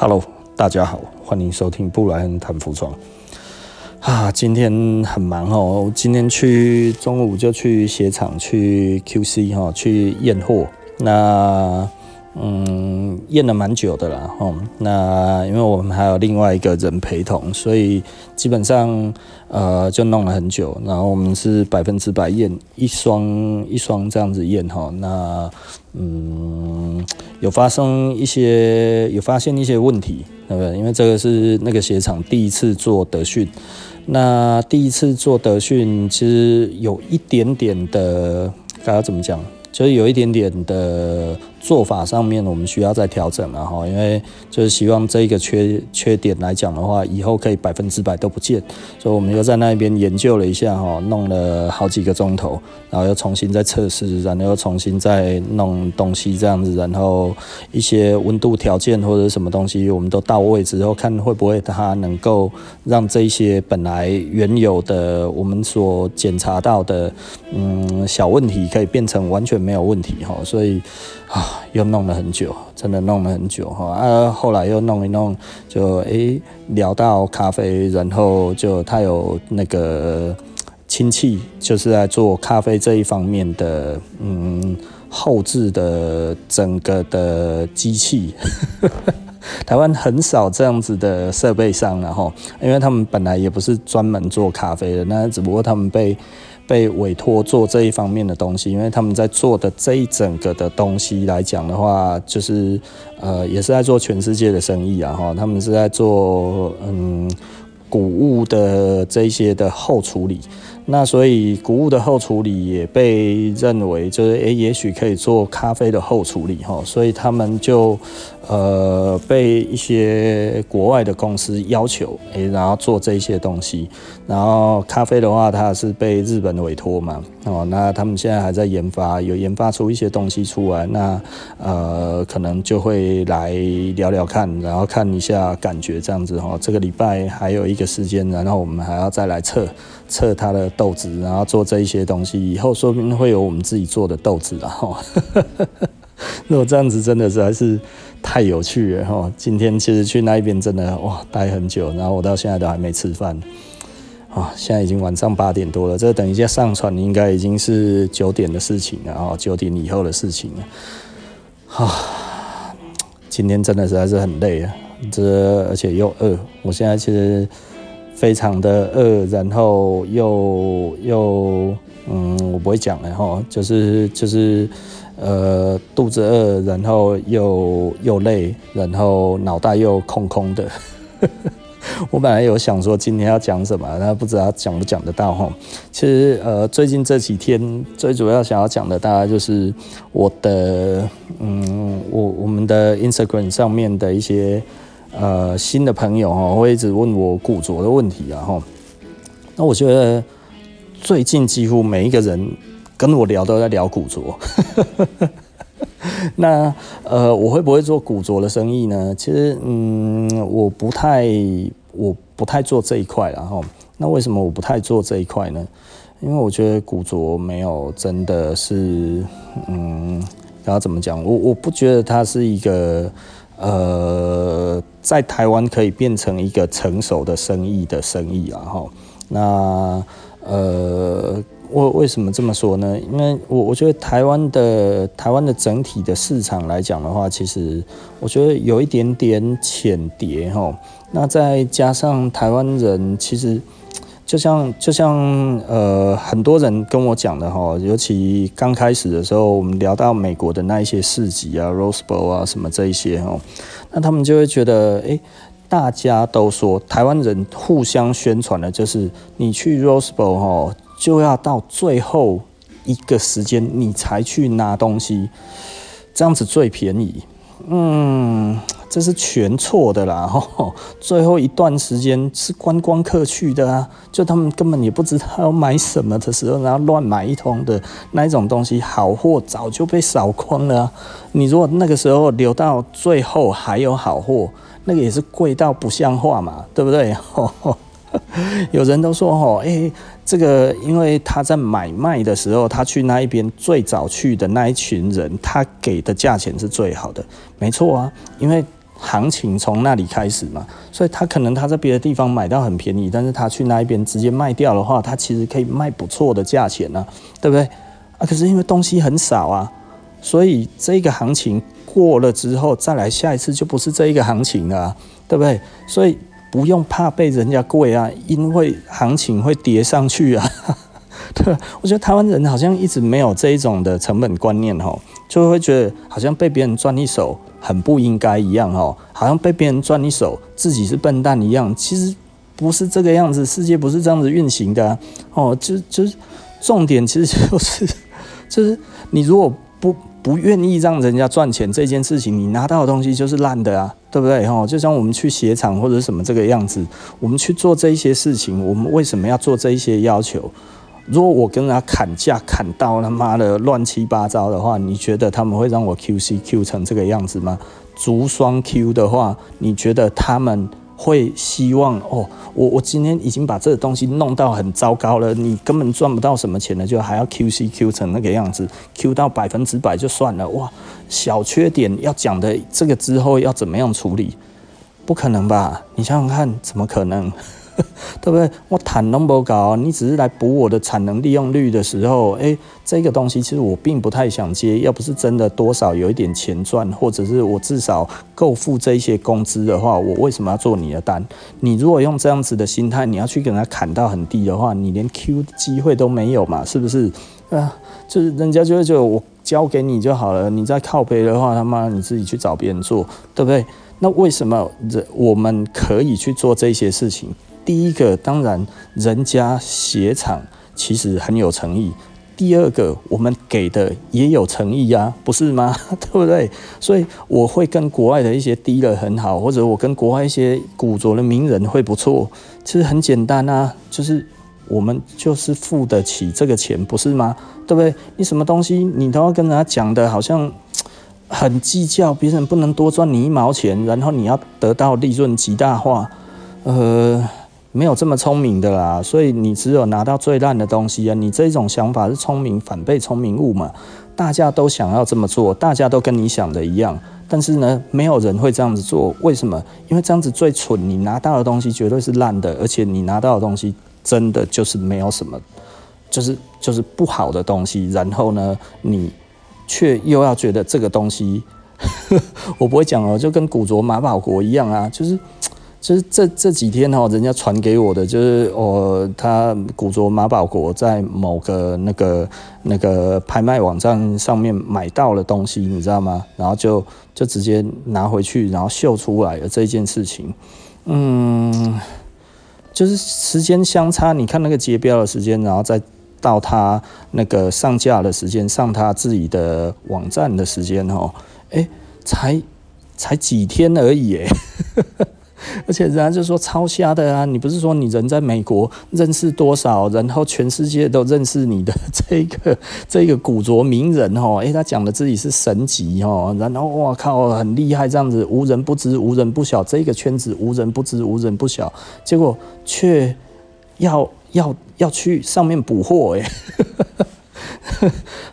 Hello，大家好，欢迎收听布莱恩谈服装。啊，今天很忙哦，今天去中午就去鞋厂去 QC 哈，去验货。那嗯，验了蛮久的啦，哦，那因为我们还有另外一个人陪同，所以基本上呃就弄了很久。然后我们是百分之百验一双一双这样子验哈，那嗯有发生一些有发现一些问题，对不对？因为这个是那个鞋厂第一次做德训，那第一次做德训其实有一点点的，该要怎么讲？就是有一点点的做法上面，我们需要再调整了哈，因为就是希望这一个缺缺点来讲的话，以后可以百分之百都不见，所以我们又在那边研究了一下哈，弄了好几个钟头，然后又重新再测试，然后又重新再弄东西这样子，然后一些温度条件或者什么东西，我们都到位之后，看会不会它能够让这些本来原有的我们所检查到的嗯小问题，可以变成完全没有问题哈，所以啊，又弄了很久，真的弄了很久哈。啊，后来又弄一弄，就诶、聊到咖啡，然后就他有那个亲戚，就是在做咖啡这一方面的，嗯，后置的整个的机器。台湾很少这样子的设备商，然后因为他们本来也不是专门做咖啡的，那只不过他们被。被委托做这一方面的东西，因为他们在做的这一整个的东西来讲的话，就是呃，也是在做全世界的生意啊，哈，他们是在做嗯，谷物的这些的后处理。那所以谷物的后处理也被认为就是诶、也许可以做咖啡的后处理哈，所以他们就呃被一些国外的公司要求诶、然后做这些东西。然后咖啡的话，它是被日本委托嘛哦，那他们现在还在研发，有研发出一些东西出来，那呃可能就会来聊聊看，然后看一下感觉这样子哈。这个礼拜还有一个时间，然后我们还要再来测测它的。豆子，然后做这一些东西，以后说不定会有我们自己做的豆子了哈。如果这样子真的实在是太有趣了哈。今天其实去那边真的哇待很久，然后我到现在都还没吃饭啊。现在已经晚上八点多了，这等一下上传应该已经是九点的事情了啊，九点以后的事情了。啊，今天真的实在是很累啊，这而且又饿，我现在其实。非常的饿，然后又又嗯，我不会讲了哈，就是就是呃肚子饿，然后又又累，然后脑袋又空空的。我本来有想说今天要讲什么，但不知道讲不讲得到哈。其实呃最近这几天最主要想要讲的大概就是我的嗯我我们的 Instagram 上面的一些。呃，新的朋友哈，会一直问我古着的问题啊哈。那我觉得最近几乎每一个人跟我聊都在聊古着。那呃，我会不会做古着的生意呢？其实嗯，我不太，我不太做这一块然后。那为什么我不太做这一块呢？因为我觉得古着没有真的是嗯，然后怎么讲？我我不觉得它是一个。呃，在台湾可以变成一个成熟的生意的生意啊，哈。那呃，为为什么这么说呢？因为我我觉得台湾的台湾的整体的市场来讲的话，其实我觉得有一点点浅碟哈。那再加上台湾人其实。就像就像呃很多人跟我讲的哈，尤其刚开始的时候，我们聊到美国的那一些市集啊，Rose Bowl 啊什么这一些哈，那他们就会觉得，诶，大家都说台湾人互相宣传的就是你去 Rose Bowl 哈，就要到最后一个时间你才去拿东西，这样子最便宜，嗯。这是全错的啦！吼，最后一段时间是观光客去的啊，就他们根本也不知道要买什么的时候，然后乱买一通的那一种东西，好货早就被扫光了。你如果那个时候留到最后还有好货，那个也是贵到不像话嘛，对不对？有人都说吼，诶，这个因为他在买卖的时候，他去那一边最早去的那一群人，他给的价钱是最好的，没错啊，因为。行情从那里开始嘛，所以他可能他在别的地方买到很便宜，但是他去那一边直接卖掉的话，他其实可以卖不错的价钱呢、对不对？啊，可是因为东西很少啊，所以这个行情过了之后，再来下一次就不是这一个行情了、对不对？所以不用怕被人家贵啊，因为行情会叠上去啊。对，我觉得台湾人好像一直没有这一种的成本观念哦，就会觉得好像被别人赚一手很不应该一样哦，好像被别人赚一手自己是笨蛋一样。其实不是这个样子，世界不是这样子运行的。哦，就就是重点其实就是就是你如果不愿意让人家赚钱这件事情，你拿到的东西就是烂的啊，对不对？吼，就像我们去鞋厂或者什么这个样子，我们去做这一些事情，我们为什么要做这一些要求？如果我跟人家砍价砍到他妈的乱七八糟的话，你觉得他们会让我 QC Q 成这个样子吗？足双 Q 的话，你觉得他们会希望哦？我我今天已经把这个东西弄到很糟糕了，你根本赚不到什么钱了，就还要 QC Q 成那个样子，Q 到百分之百就算了哇！小缺点要讲的这个之后要怎么样处理？不可能吧？你想想看，怎么可能？对不对？我谈那么高，你只是来补我的产能利用率的时候，哎，这个东西其实我并不太想接。要不是真的多少有一点钱赚，或者是我至少够付这一些工资的话，我为什么要做你的单？你如果用这样子的心态，你要去给他砍到很低的话，你连 Q 机会都没有嘛？是不是？啊，就是人家就会觉得我交给你就好了，你再靠背的话，他妈你自己去找别人做，对不对？那为什么人我们可以去做这些事情？第一个，当然，人家鞋厂其实很有诚意。第二个，我们给的也有诚意呀，不是吗？对不对？所以我会跟国外的一些 dealer 很好，或者我跟国外一些古着的名人会不错。其实很简单啊，就是我们就是付得起这个钱，不是吗？对不对？你什么东西你都要跟人家讲的，好像很计较，别人不能多赚你一毛钱，然后你要得到利润极大化，呃。没有这么聪明的啦，所以你只有拿到最烂的东西啊！你这种想法是聪明反被聪明误嘛？大家都想要这么做，大家都跟你想的一样，但是呢，没有人会这样子做。为什么？因为这样子最蠢，你拿到的东西绝对是烂的，而且你拿到的东西真的就是没有什么，就是就是不好的东西。然后呢，你却又要觉得这个东西，我不会讲哦，就跟古着马保国一样啊，就是。就是这这几天哈，人家传给我的就是哦，他古着马保国在某个那个那个拍卖网站上面买到了东西，你知道吗？然后就就直接拿回去，然后秀出来了这件事情。嗯，就是时间相差，你看那个结标的时间，然后再到他那个上架的时间，上他自己的网站的时间哦，哎，才才几天而已哎。而且人家就说超瞎的啊！你不是说你人在美国认识多少，然后全世界都认识你的 这个这个古着名人哦？诶，他讲的自己是神级哦，然后哇靠，很厉害这样子，无人不知，无人不晓，这个圈子无人不知，无人不晓，结果却要要要去上面补货诶。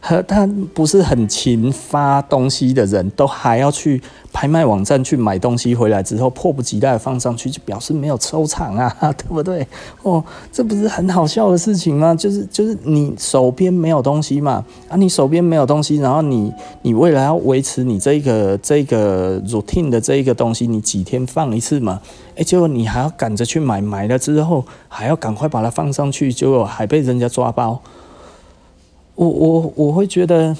和 他不是很勤发东西的人，都还要去拍卖网站去买东西回来之后，迫不及待放上去，就表示没有收藏啊，对不对？哦，这不是很好笑的事情吗？就是就是你手边没有东西嘛，啊，你手边没有东西，然后你你为了要维持你这个这个 routine 的这一个东西，你几天放一次嘛？哎，结果你还要赶着去买，买了之后还要赶快把它放上去，结果还被人家抓包。我我我会觉得，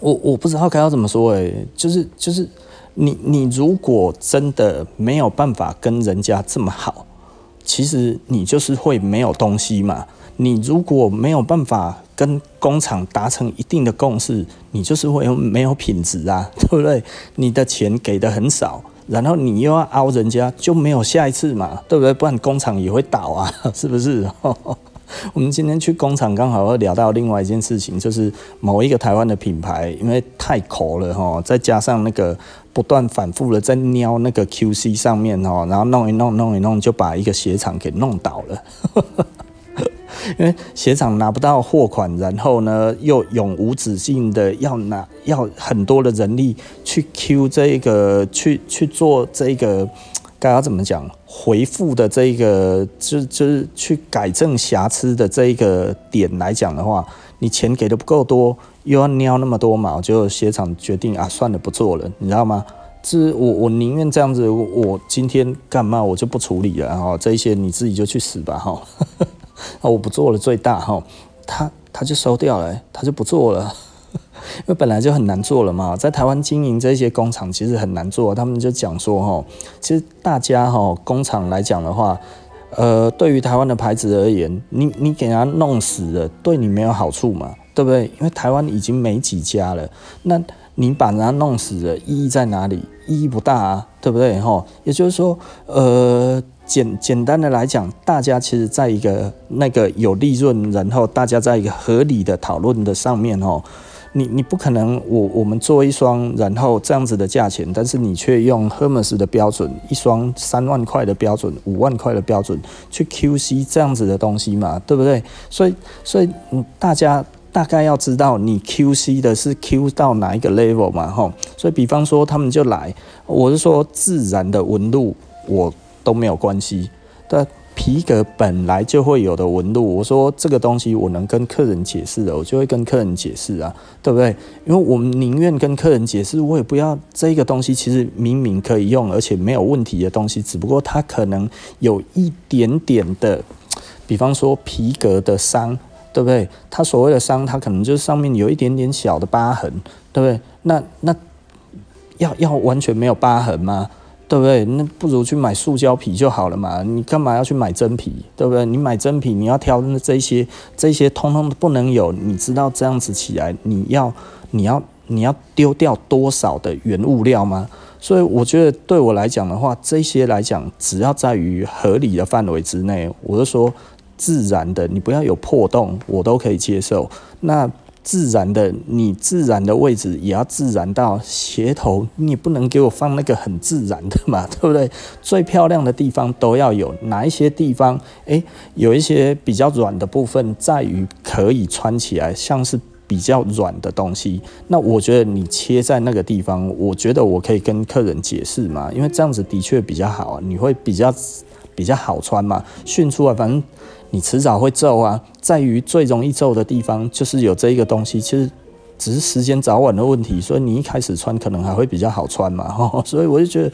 我我不知道该要怎么说诶，就是就是你你如果真的没有办法跟人家这么好，其实你就是会没有东西嘛。你如果没有办法跟工厂达成一定的共识，你就是会有没有品质啊，对不对？你的钱给的很少，然后你又要凹人家，就没有下一次嘛，对不对？不然工厂也会倒啊，是不是？我们今天去工厂，刚好会聊到另外一件事情，就是某一个台湾的品牌，因为太抠了哈，再加上那个不断反复的在瞄那个 QC 上面哈，然后弄一弄弄一弄，就把一个鞋厂给弄倒了。因为鞋厂拿不到货款，然后呢又永无止境的要拿要很多的人力去 Q 这个去去做这个该要怎么讲回复的这个就就是去改正瑕疵的这一个点来讲的话，你钱给的不够多，又要撩那么多毛，就鞋厂决定啊算了不做了，你知道吗？是我我宁愿这样子，我今天干嘛我就不处理了哈，这一些你自己就去死吧哈，我不做了最大哈，他他就收掉了，他就不做了，因为本来就很难做了嘛，在台湾经营这些工厂其实很难做，他们就讲说哈，其实大家哈工厂来讲的话，呃，对于台湾的牌子而言，你你给他弄死了，对你没有好处嘛，对不对？因为台湾已经没几家了，那你把人家弄死了，意义在哪里？意义不大啊，对不对？哈，也就是说，呃，简简单的来讲，大家其实在一个那个有利润，然后大家在一个合理的讨论的上面，哦，你你不可能，我我们做一双，然后这样子的价钱，但是你却用 Hermes 的标准，一双三万块的标准，五万块的标准去 QC 这样子的东西嘛，对不对？所以所以嗯，大家。大概要知道你 QC 的是 Q 到哪一个 level 嘛，吼，所以比方说他们就来，我是说自然的纹路我都没有关系，但皮革本来就会有的纹路，我说这个东西我能跟客人解释的，我就会跟客人解释啊，对不对？因为我们宁愿跟客人解释，我也不要这个东西其实明明可以用，而且没有问题的东西，只不过它可能有一点点的，比方说皮革的伤。对不对？它所谓的伤，它可能就是上面有一点点小的疤痕，对不对？那那要要完全没有疤痕吗？对不对？那不如去买塑胶皮就好了嘛。你干嘛要去买真皮？对不对？你买真皮，你要挑那这些这些通通不能有。你知道这样子起来，你要你要你要丢掉多少的原物料吗？所以我觉得对我来讲的话，这些来讲，只要在于合理的范围之内，我就说。自然的，你不要有破洞，我都可以接受。那自然的，你自然的位置也要自然到鞋头，你不能给我放那个很自然的嘛，对不对？最漂亮的地方都要有。哪一些地方，诶，有一些比较软的部分，在于可以穿起来，像是比较软的东西。那我觉得你切在那个地方，我觉得我可以跟客人解释嘛，因为这样子的确比较好，你会比较比较好穿嘛，训出来反正。你迟早会皱啊，在于最容易皱的地方就是有这一个东西，其实只是时间早晚的问题，所以你一开始穿可能还会比较好穿嘛，吼，所以我就觉得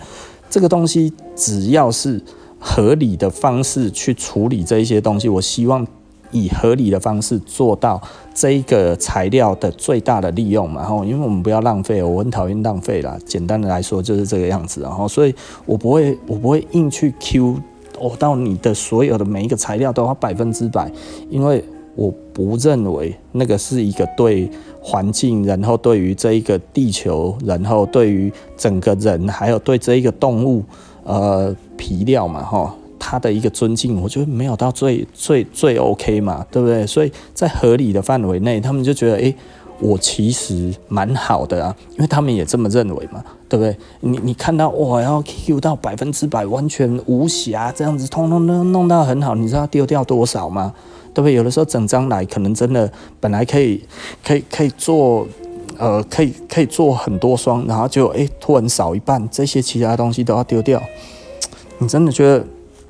这个东西只要是合理的方式去处理这一些东西，我希望以合理的方式做到这一个材料的最大的利用嘛，吼，因为我们不要浪费，我很讨厌浪费啦，简单的来说就是这个样子，然后所以我不会我不会硬去 Q。哦，到你的所有的每一个材料都要百分之百，因为我不认为那个是一个对环境，然后对于这一个地球，然后对于整个人，还有对这一个动物，呃，皮料嘛，哈，它的一个尊敬，我觉得没有到最最最 OK 嘛，对不对？所以在合理的范围内，他们就觉得，诶。我其实蛮好的啊，因为他们也这么认为嘛，对不对？你你看到我要 Q 到百分之百完全无瑕这样子，通通都弄到很好，你知道丢掉多少吗？对不对？有的时候整张来可能真的本来可以可以可以做呃可以可以做很多双，然后就哎突然少一半，这些其他东西都要丢掉，你真的觉得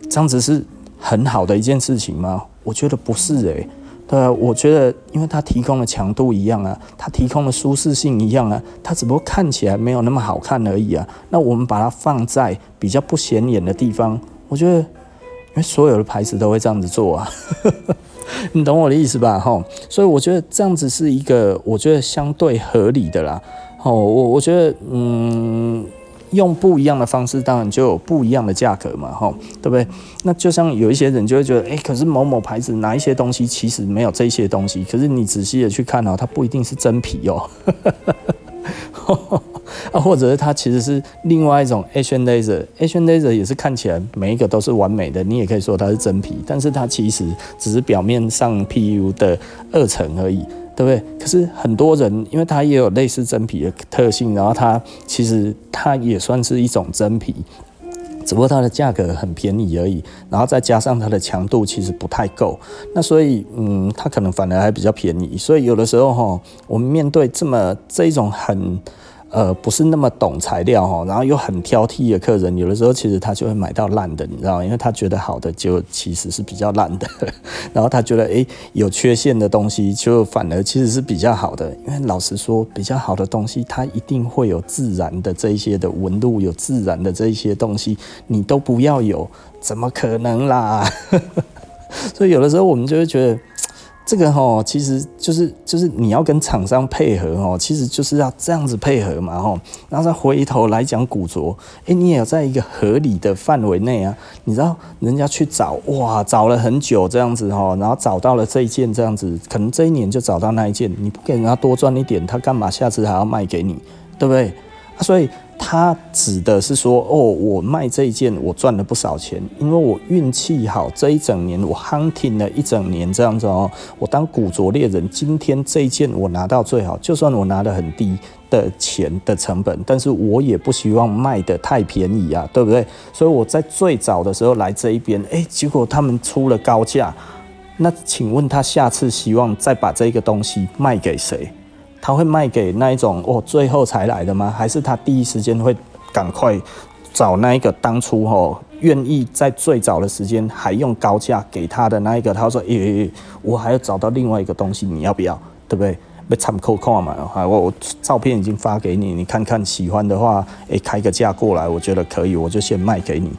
这样子是很好的一件事情吗？我觉得不是诶、对，我觉得，因为它提供的强度一样啊，它提供的舒适性一样啊，它只不过看起来没有那么好看而已啊。那我们把它放在比较不显眼的地方，我觉得，因为所有的牌子都会这样子做啊，你懂我的意思吧？吼，所以我觉得这样子是一个我觉得相对合理的啦。吼，我我觉得，嗯。用不一样的方式，当然就有不一样的价格嘛，吼，对不对？那就像有一些人就会觉得，诶，可是某某牌子哪一些东西其实没有这些东西，可是你仔细的去看哦，它不一定是真皮哦，啊，或者是它其实是另外一种 Asian Laser，Asian Laser 也是看起来每一个都是完美的，你也可以说它是真皮，但是它其实只是表面上 PU 的二层而已。对不对？可是很多人，因为它也有类似真皮的特性，然后它其实它也算是一种真皮，只不过它的价格很便宜而已，然后再加上它的强度其实不太够，那所以嗯，它可能反而还比较便宜。所以有的时候哈，我们面对这么这一种很。呃，不是那么懂材料哈，然后又很挑剔的客人，有的时候其实他就会买到烂的，你知道吗？因为他觉得好的就其实是比较烂的，然后他觉得诶有缺陷的东西就反而其实是比较好的，因为老实说，比较好的东西它一定会有自然的这一些的纹路，有自然的这一些东西，你都不要有，怎么可能啦？所以有的时候我们就会觉得。这个吼，其实就是就是你要跟厂商配合吼，其实就是要这样子配合嘛吼，然后再回头来讲古着，诶，你也要在一个合理的范围内啊，你知道人家去找哇，找了很久这样子吼，然后找到了这一件这样子，可能这一年就找到那一件，你不给人家多赚一点，他干嘛下次还要卖给你，对不对？啊，所以。他指的是说，哦，我卖这一件，我赚了不少钱，因为我运气好，这一整年我 hunting 了一整年这样子哦，我当古着猎人，今天这一件我拿到最好，就算我拿的很低的钱的成本，但是我也不希望卖得太便宜啊，对不对？所以我在最早的时候来这一边，哎，结果他们出了高价，那请问他下次希望再把这个东西卖给谁？他会卖给那一种哦，最后才来的吗？还是他第一时间会赶快找那一个当初哦愿意在最早的时间还用高价给他的那一个？他说：“诶、欸，我还要找到另外一个东西，你要不要？对不对？被参考看嘛，我我照片已经发给你，你看看喜欢的话，诶、开个价过来，我觉得可以，我就先卖给你。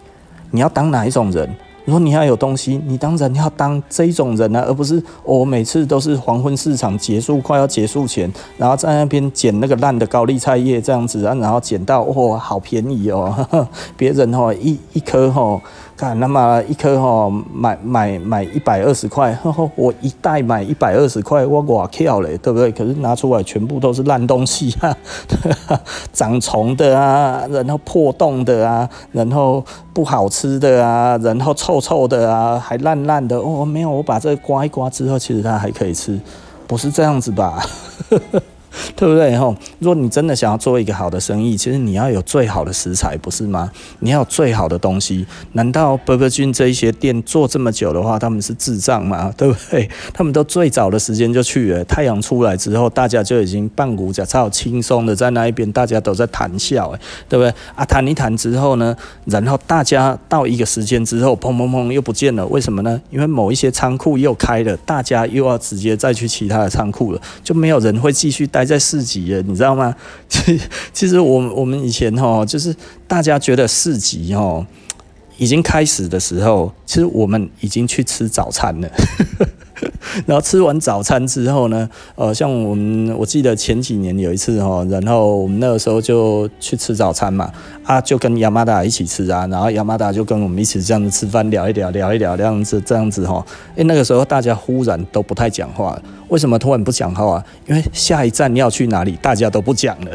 你要当哪一种人？”如果你要有东西，你当然要当这种人啊，而不是我每次都是黄昏市场结束快要结束前，然后在那边捡那个烂的高丽菜叶这样子啊，然后捡到哦，好便宜哦，别人哦一一颗哦。看，那么一颗哈，买买买一百二十块，我一袋买一百二十块，我哇跳嘞，对不对？可是拿出来全部都是烂东西啊，长虫的啊，然后破洞的啊，然后不好吃的啊，然后臭臭的啊，还烂烂的哦，没有，我把这刮一刮之后，其实它还可以吃，不是这样子吧？对不对？吼，如果你真的想要做一个好的生意，其实你要有最好的食材，不是吗？你要有最好的东西。难道伯格君这一些店做这么久的话，他们是智障吗？对不对？他们都最早的时间就去了，太阳出来之后，大家就已经半股脚超轻松的在那一边，大家都在谈笑，哎，对不对？啊，谈一谈之后呢，然后大家到一个时间之后，砰砰砰又不见了，为什么呢？因为某一些仓库又开了，大家又要直接再去其他的仓库了，就没有人会继续待。在市集了，你知道吗？其其实我我们以前哈，就是大家觉得四级哈已经开始的时候，其实我们已经去吃早餐了。然后吃完早餐之后呢，呃，像我们我记得前几年有一次哈，然后我们那个时候就去吃早餐嘛，啊，就跟亚麻达一起吃啊，然后亚麻达就跟我们一起这样子吃饭，聊一聊，聊一聊，这样子这样子哈，哎，那个时候大家忽然都不太讲话。为什么突然不讲话啊？因为下一站要去哪里，大家都不讲了。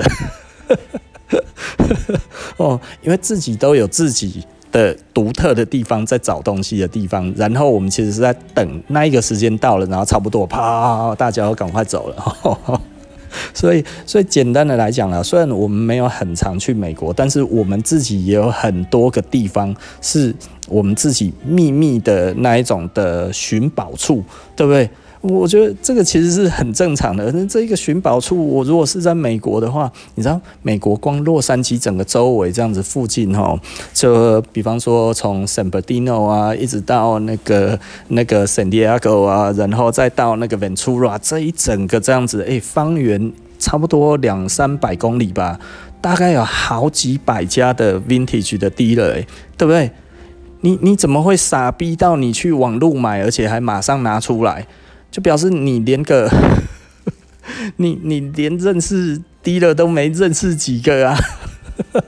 哦，因为自己都有自己的独特的地方，在找东西的地方。然后我们其实是在等那一个时间到了，然后差不多啪，大家要赶快走了。所以，所以简单的来讲啦，虽然我们没有很常去美国，但是我们自己也有很多个地方是我们自己秘密的那一种的寻宝处，对不对？我觉得这个其实是很正常的。那这一个寻宝处，我如果是在美国的话，你知道，美国光洛杉矶整个周围这样子附近哈，就比方说从 San Bernardino 啊，一直到那个那个 San Diego 啊，然后再到那个 Ventura 这一整个这样子，哎，方圆差不多两三百公里吧，大概有好几百家的 Vintage 的 dealer，对不对？你你怎么会傻逼到你去网路买，而且还马上拿出来？就表示你连个 你你连认识低了都没认识几个啊！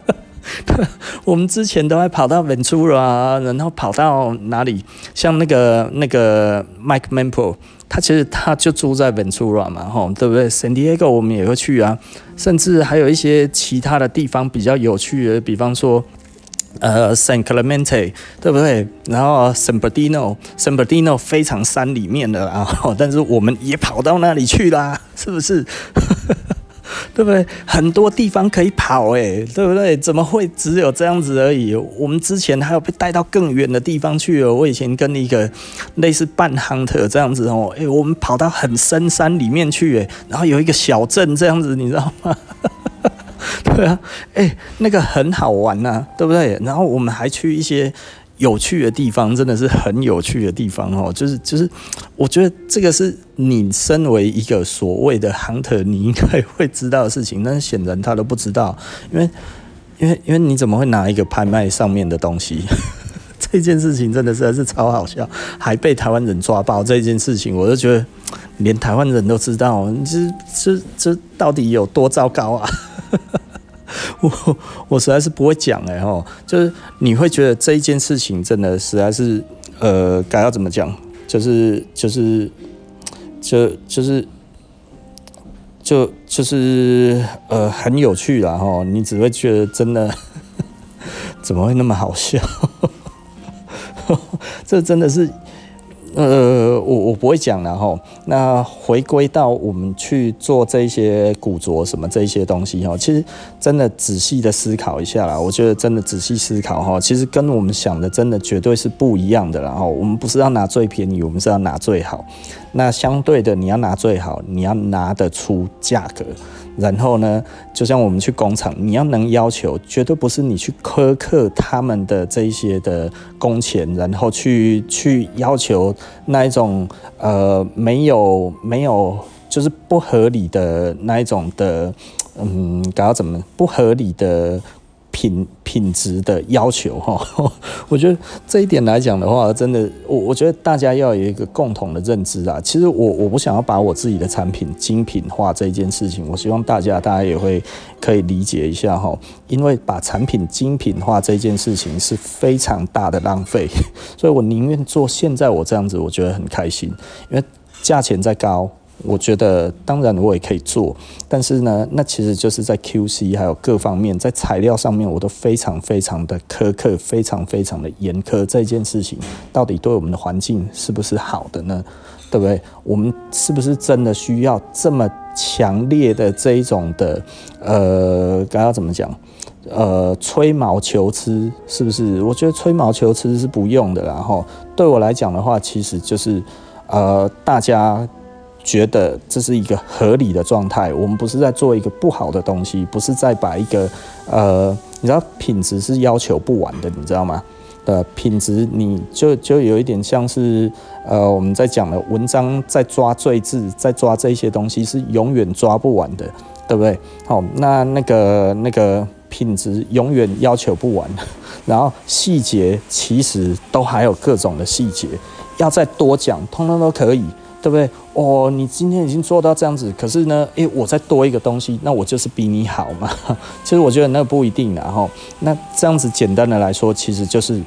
我们之前都还跑到 Ventura，然后跑到哪里？像那个那个 Mike Mampro，他其实他就住在 Ventura 嘛，吼，对不对？San Diego 我们也会去啊，甚至还有一些其他的地方比较有趣的，比方说。呃，San Clemente 对不对？然后 San Bernardino，San Bernardino 非常山里面的，啊 但是我们也跑到那里去啦，是不是？对不对？很多地方可以跑，哎，对不对？怎么会只有这样子而已？我们之前还有被带到更远的地方去哦。我以前跟一个类似半 hunter 这样子哦，哎，我们跑到很深山里面去，哎，然后有一个小镇这样子，你知道吗？对啊，哎，那个很好玩呐，对不对？然后我们还去一些。有趣的地方真的是很有趣的地方哦，就是就是，我觉得这个是你身为一个所谓的 hunter，你应该会知道的事情，但是显然他都不知道，因为因为因为你怎么会拿一个拍卖上面的东西？这件事情真的是还是超好笑，还被台湾人抓包这件事情，我就觉得连台湾人都知道，这这这到底有多糟糕啊？我我实在是不会讲哎吼，就是你会觉得这一件事情真的实在是呃该要怎么讲，就是就是就就是就就是呃很有趣啦吼，你只会觉得真的 怎么会那么好笑？这真的是。呃，我我不会讲了哈。那回归到我们去做这些古着什么这些东西哈，其实真的仔细的思考一下啦。我觉得真的仔细思考哈，其实跟我们想的真的绝对是不一样的。然后我们不是要拿最便宜，我们是要拿最好。那相对的，你要拿最好，你要拿得出价格。然后呢，就像我们去工厂，你要能要求，绝对不是你去苛刻他们的这一些的工钱，然后去去要求那一种呃没有没有就是不合理的那一种的，嗯，搞怎么不合理的。品品质的要求哈，我觉得这一点来讲的话，真的，我我觉得大家要有一个共同的认知啊。其实我我不想要把我自己的产品精品化这一件事情，我希望大家大家也会可以理解一下哈。因为把产品精品化这件事情是非常大的浪费，所以我宁愿做现在我这样子，我觉得很开心，因为价钱再高。我觉得当然我也可以做，但是呢，那其实就是在 QC 还有各方面，在材料上面我都非常非常的苛刻，非常非常的严苛。这件事情到底对我们的环境是不是好的呢？对不对？我们是不是真的需要这么强烈的这一种的呃，该要怎么讲？呃，吹毛求疵是不是？我觉得吹毛求疵是不用的。然后对我来讲的话，其实就是呃，大家。觉得这是一个合理的状态，我们不是在做一个不好的东西，不是在把一个呃，你知道品质是要求不完的，你知道吗？的品质，你就就有一点像是呃，我们在讲的文章在抓赘字，在抓这些东西是永远抓不完的，对不对？好，那那个那个品质永远要求不完，然后细节其实都还有各种的细节，要再多讲，通通都可以。对不对？哦，你今天已经做到这样子，可是呢，诶，我再多一个东西，那我就是比你好嘛。其实我觉得那不一定的哈。那这样子简单的来说，其实就是，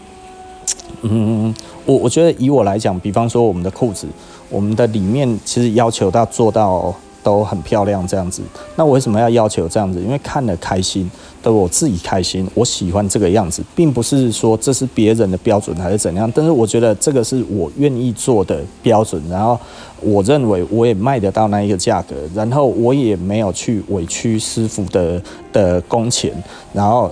嗯，我我觉得以我来讲，比方说我们的裤子，我们的里面其实要求到做到。都很漂亮，这样子。那我为什么要要求这样子？因为看了开心，对我自己开心，我喜欢这个样子，并不是说这是别人的标准还是怎样。但是我觉得这个是我愿意做的标准，然后我认为我也卖得到那一个价格，然后我也没有去委屈师傅的的工钱，然后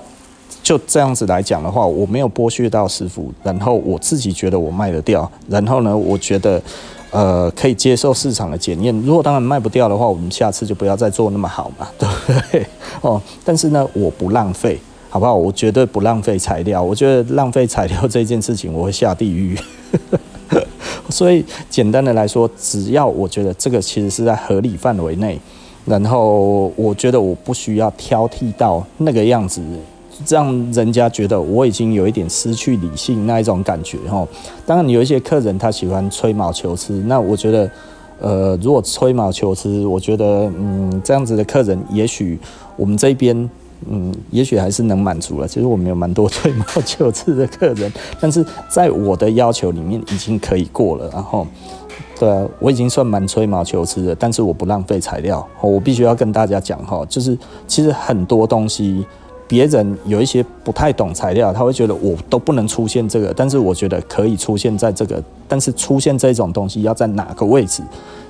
就这样子来讲的话，我没有剥削到师傅，然后我自己觉得我卖得掉，然后呢，我觉得。呃，可以接受市场的检验。如果当然卖不掉的话，我们下次就不要再做那么好嘛，对 不对？哦，但是呢，我不浪费，好不好？我绝对不浪费材料。我觉得浪费材料这件事情，我会下地狱。所以简单的来说，只要我觉得这个其实是在合理范围内，然后我觉得我不需要挑剔到那个样子。让人家觉得我已经有一点失去理性那一种感觉哈。当然，有一些客人他喜欢吹毛求疵，那我觉得，呃，如果吹毛求疵，我觉得，嗯，这样子的客人，也许我们这边，嗯，也许还是能满足了。其实我们有蛮多吹毛求疵的客人，但是在我的要求里面已经可以过了。然后，对啊，我已经算蛮吹毛求疵的，但是我不浪费材料。我必须要跟大家讲哈，就是其实很多东西。别人有一些不太懂材料，他会觉得我都不能出现这个，但是我觉得可以出现在这个，但是出现这种东西要在哪个位置，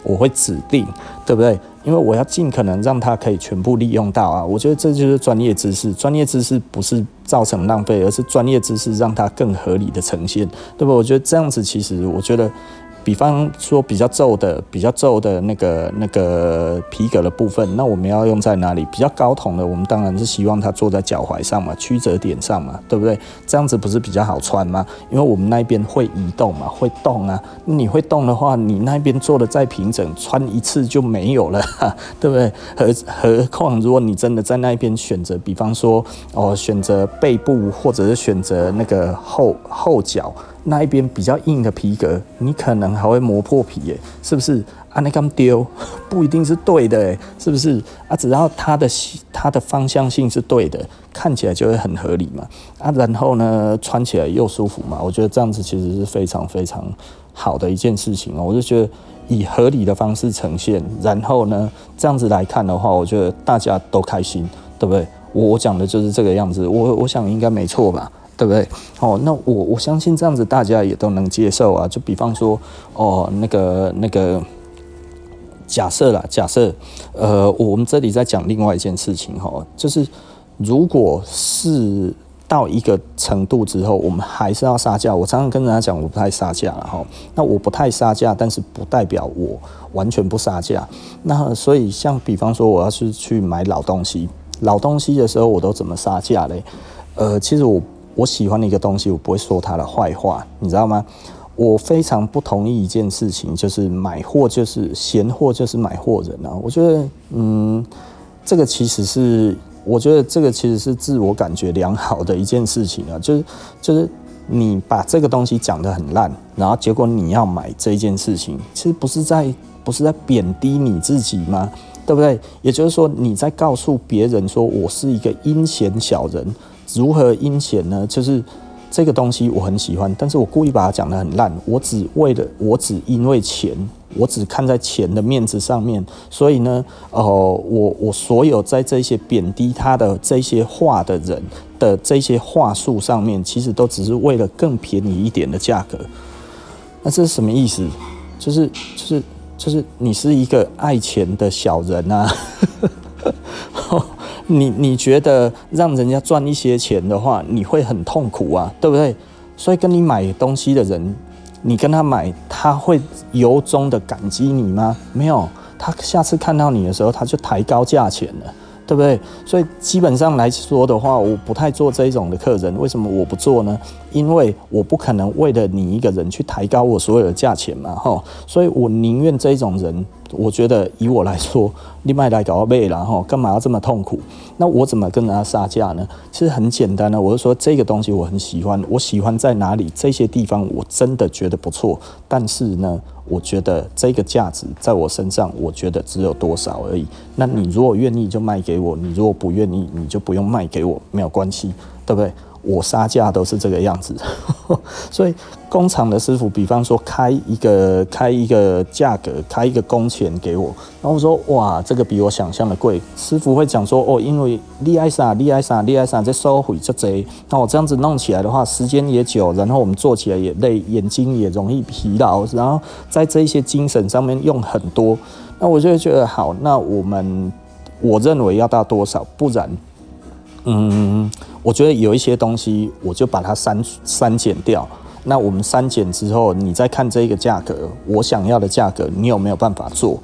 我会指定，对不对？因为我要尽可能让它可以全部利用到啊。我觉得这就是专业知识，专业知识不是造成浪费，而是专业知识让它更合理的呈现，对吧？我觉得这样子其实，我觉得。比方说比较皱的、比较皱的那个那个皮革的部分，那我们要用在哪里？比较高筒的，我们当然是希望它坐在脚踝上嘛，曲折点上嘛，对不对？这样子不是比较好穿吗？因为我们那边会移动嘛，会动啊。你会动的话，你那边做的再平整，穿一次就没有了，对不对？何何况如果你真的在那边选择，比方说哦，选择背部或者是选择那个后后脚。那一边比较硬的皮革，你可能还会磨破皮耶，是不是？啊，那刚丢 不一定是对的，是不是？啊，只要它的它的方向性是对的，看起来就会很合理嘛。啊，然后呢，穿起来又舒服嘛。我觉得这样子其实是非常非常好的一件事情哦。我就觉得以合理的方式呈现，然后呢，这样子来看的话，我觉得大家都开心，对不对？我我讲的就是这个样子，我我想应该没错吧。对不对？哦，那我我相信这样子大家也都能接受啊。就比方说，哦，那个那个，假设啦，假设，呃，我们这里在讲另外一件事情哈，就是如果是到一个程度之后，我们还是要杀价。我常常跟人家讲，我不太杀价了哈。那我不太杀价，但是不代表我完全不杀价。那所以像比方说，我要是去买老东西，老东西的时候，我都怎么杀价嘞？呃，其实我。我喜欢的一个东西，我不会说它的坏话，你知道吗？我非常不同意一件事情，就是买货就是嫌货就是买货人啊。我觉得，嗯，这个其实是，我觉得这个其实是自我感觉良好的一件事情啊。就是就是你把这个东西讲得很烂，然后结果你要买这一件事情，其实不是在不是在贬低你自己吗？对不对？也就是说，你在告诉别人说我是一个阴险小人。如何阴险呢？就是这个东西我很喜欢，但是我故意把它讲得很烂。我只为了，我只因为钱，我只看在钱的面子上面，所以呢，哦、呃，我我所有在这些贬低他的这些话的人的这些话术上面，其实都只是为了更便宜一点的价格。那这是什么意思？就是就是就是你是一个爱钱的小人啊！你你觉得让人家赚一些钱的话，你会很痛苦啊，对不对？所以跟你买东西的人，你跟他买，他会由衷的感激你吗？没有，他下次看到你的时候，他就抬高价钱了。对不对？所以基本上来说的话，我不太做这一种的客人。为什么我不做呢？因为我不可能为了你一个人去抬高我所有的价钱嘛，哈。所以我宁愿这一种人，我觉得以我来说，你卖来搞背了哈，干嘛要这么痛苦？那我怎么跟人家杀价呢？其实很简单呢，我就说这个东西我很喜欢，我喜欢在哪里？这些地方我真的觉得不错，但是呢。我觉得这个价值在我身上，我觉得只有多少而已。那你如果愿意就卖给我，你如果不愿意，你就不用卖给我，没有关系，对不对？我杀价都是这个样子，所以工厂的师傅，比方说开一个开一个价格，开一个工钱给我，然后我说哇，这个比我想象的贵。师傅会讲说哦，因为厉害啥，厉害啥，厉害啥，这收回这贼。那我这样子弄起来的话，时间也久，然后我们做起来也累，眼睛也容易疲劳，然后在这些精神上面用很多。那我就觉得好，那我们我认为要到多少，不然。嗯，我觉得有一些东西，我就把它删删减掉。那我们删减之后，你再看这个价格，我想要的价格，你有没有办法做？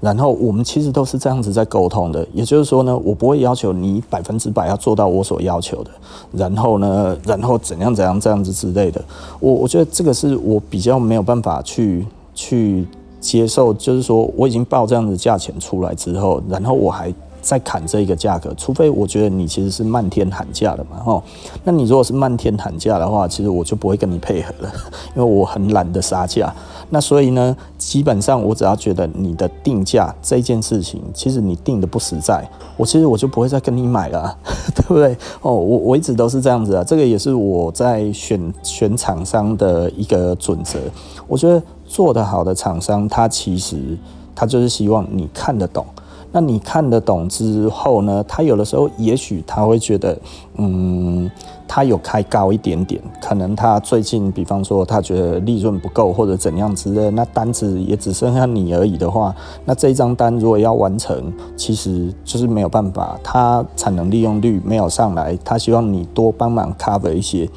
然后我们其实都是这样子在沟通的。也就是说呢，我不会要求你百分之百要做到我所要求的。然后呢，然后怎样怎样这样子之类的。我我觉得这个是我比较没有办法去去接受，就是说我已经报这样子价钱出来之后，然后我还。再砍这一个价格，除非我觉得你其实是漫天喊价的嘛，吼，那你如果是漫天喊价的话，其实我就不会跟你配合了，因为我很懒得杀价。那所以呢，基本上我只要觉得你的定价这件事情，其实你定的不实在，我其实我就不会再跟你买了，对不对？哦，我我一直都是这样子啊，这个也是我在选选厂商的一个准则。我觉得做得好的厂商，他其实他就是希望你看得懂。那你看得懂之后呢，他有的时候也许他会觉得，嗯，他有开高一点点，可能他最近，比方说他觉得利润不够或者怎样之类，那单子也只剩下你而已的话，那这张单如果要完成，其实就是没有办法，他产能利用率没有上来，他希望你多帮忙 cover 一些。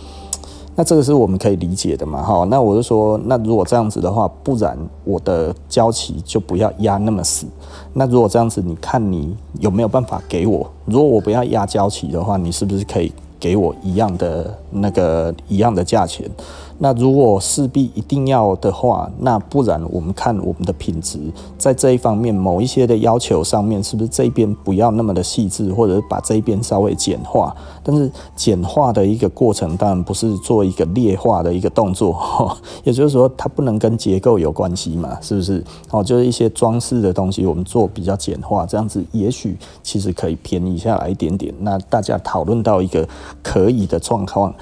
那这个是我们可以理解的嘛？哈，那我就说，那如果这样子的话，不然我的交期就不要压那么死。那如果这样子，你看你有没有办法给我？如果我不要压交期的话，你是不是可以给我一样的那个一样的价钱？那如果势必一定要的话，那不然我们看我们的品质，在这一方面某一些的要求上面，是不是这边不要那么的细致，或者把这边稍微简化？但是简化的一个过程，当然不是做一个劣化的一个动作，也就是说它不能跟结构有关系嘛，是不是？哦，就是一些装饰的东西，我们做比较简化，这样子也许其实可以便宜下来一点点。那大家讨论到一个可以的状况，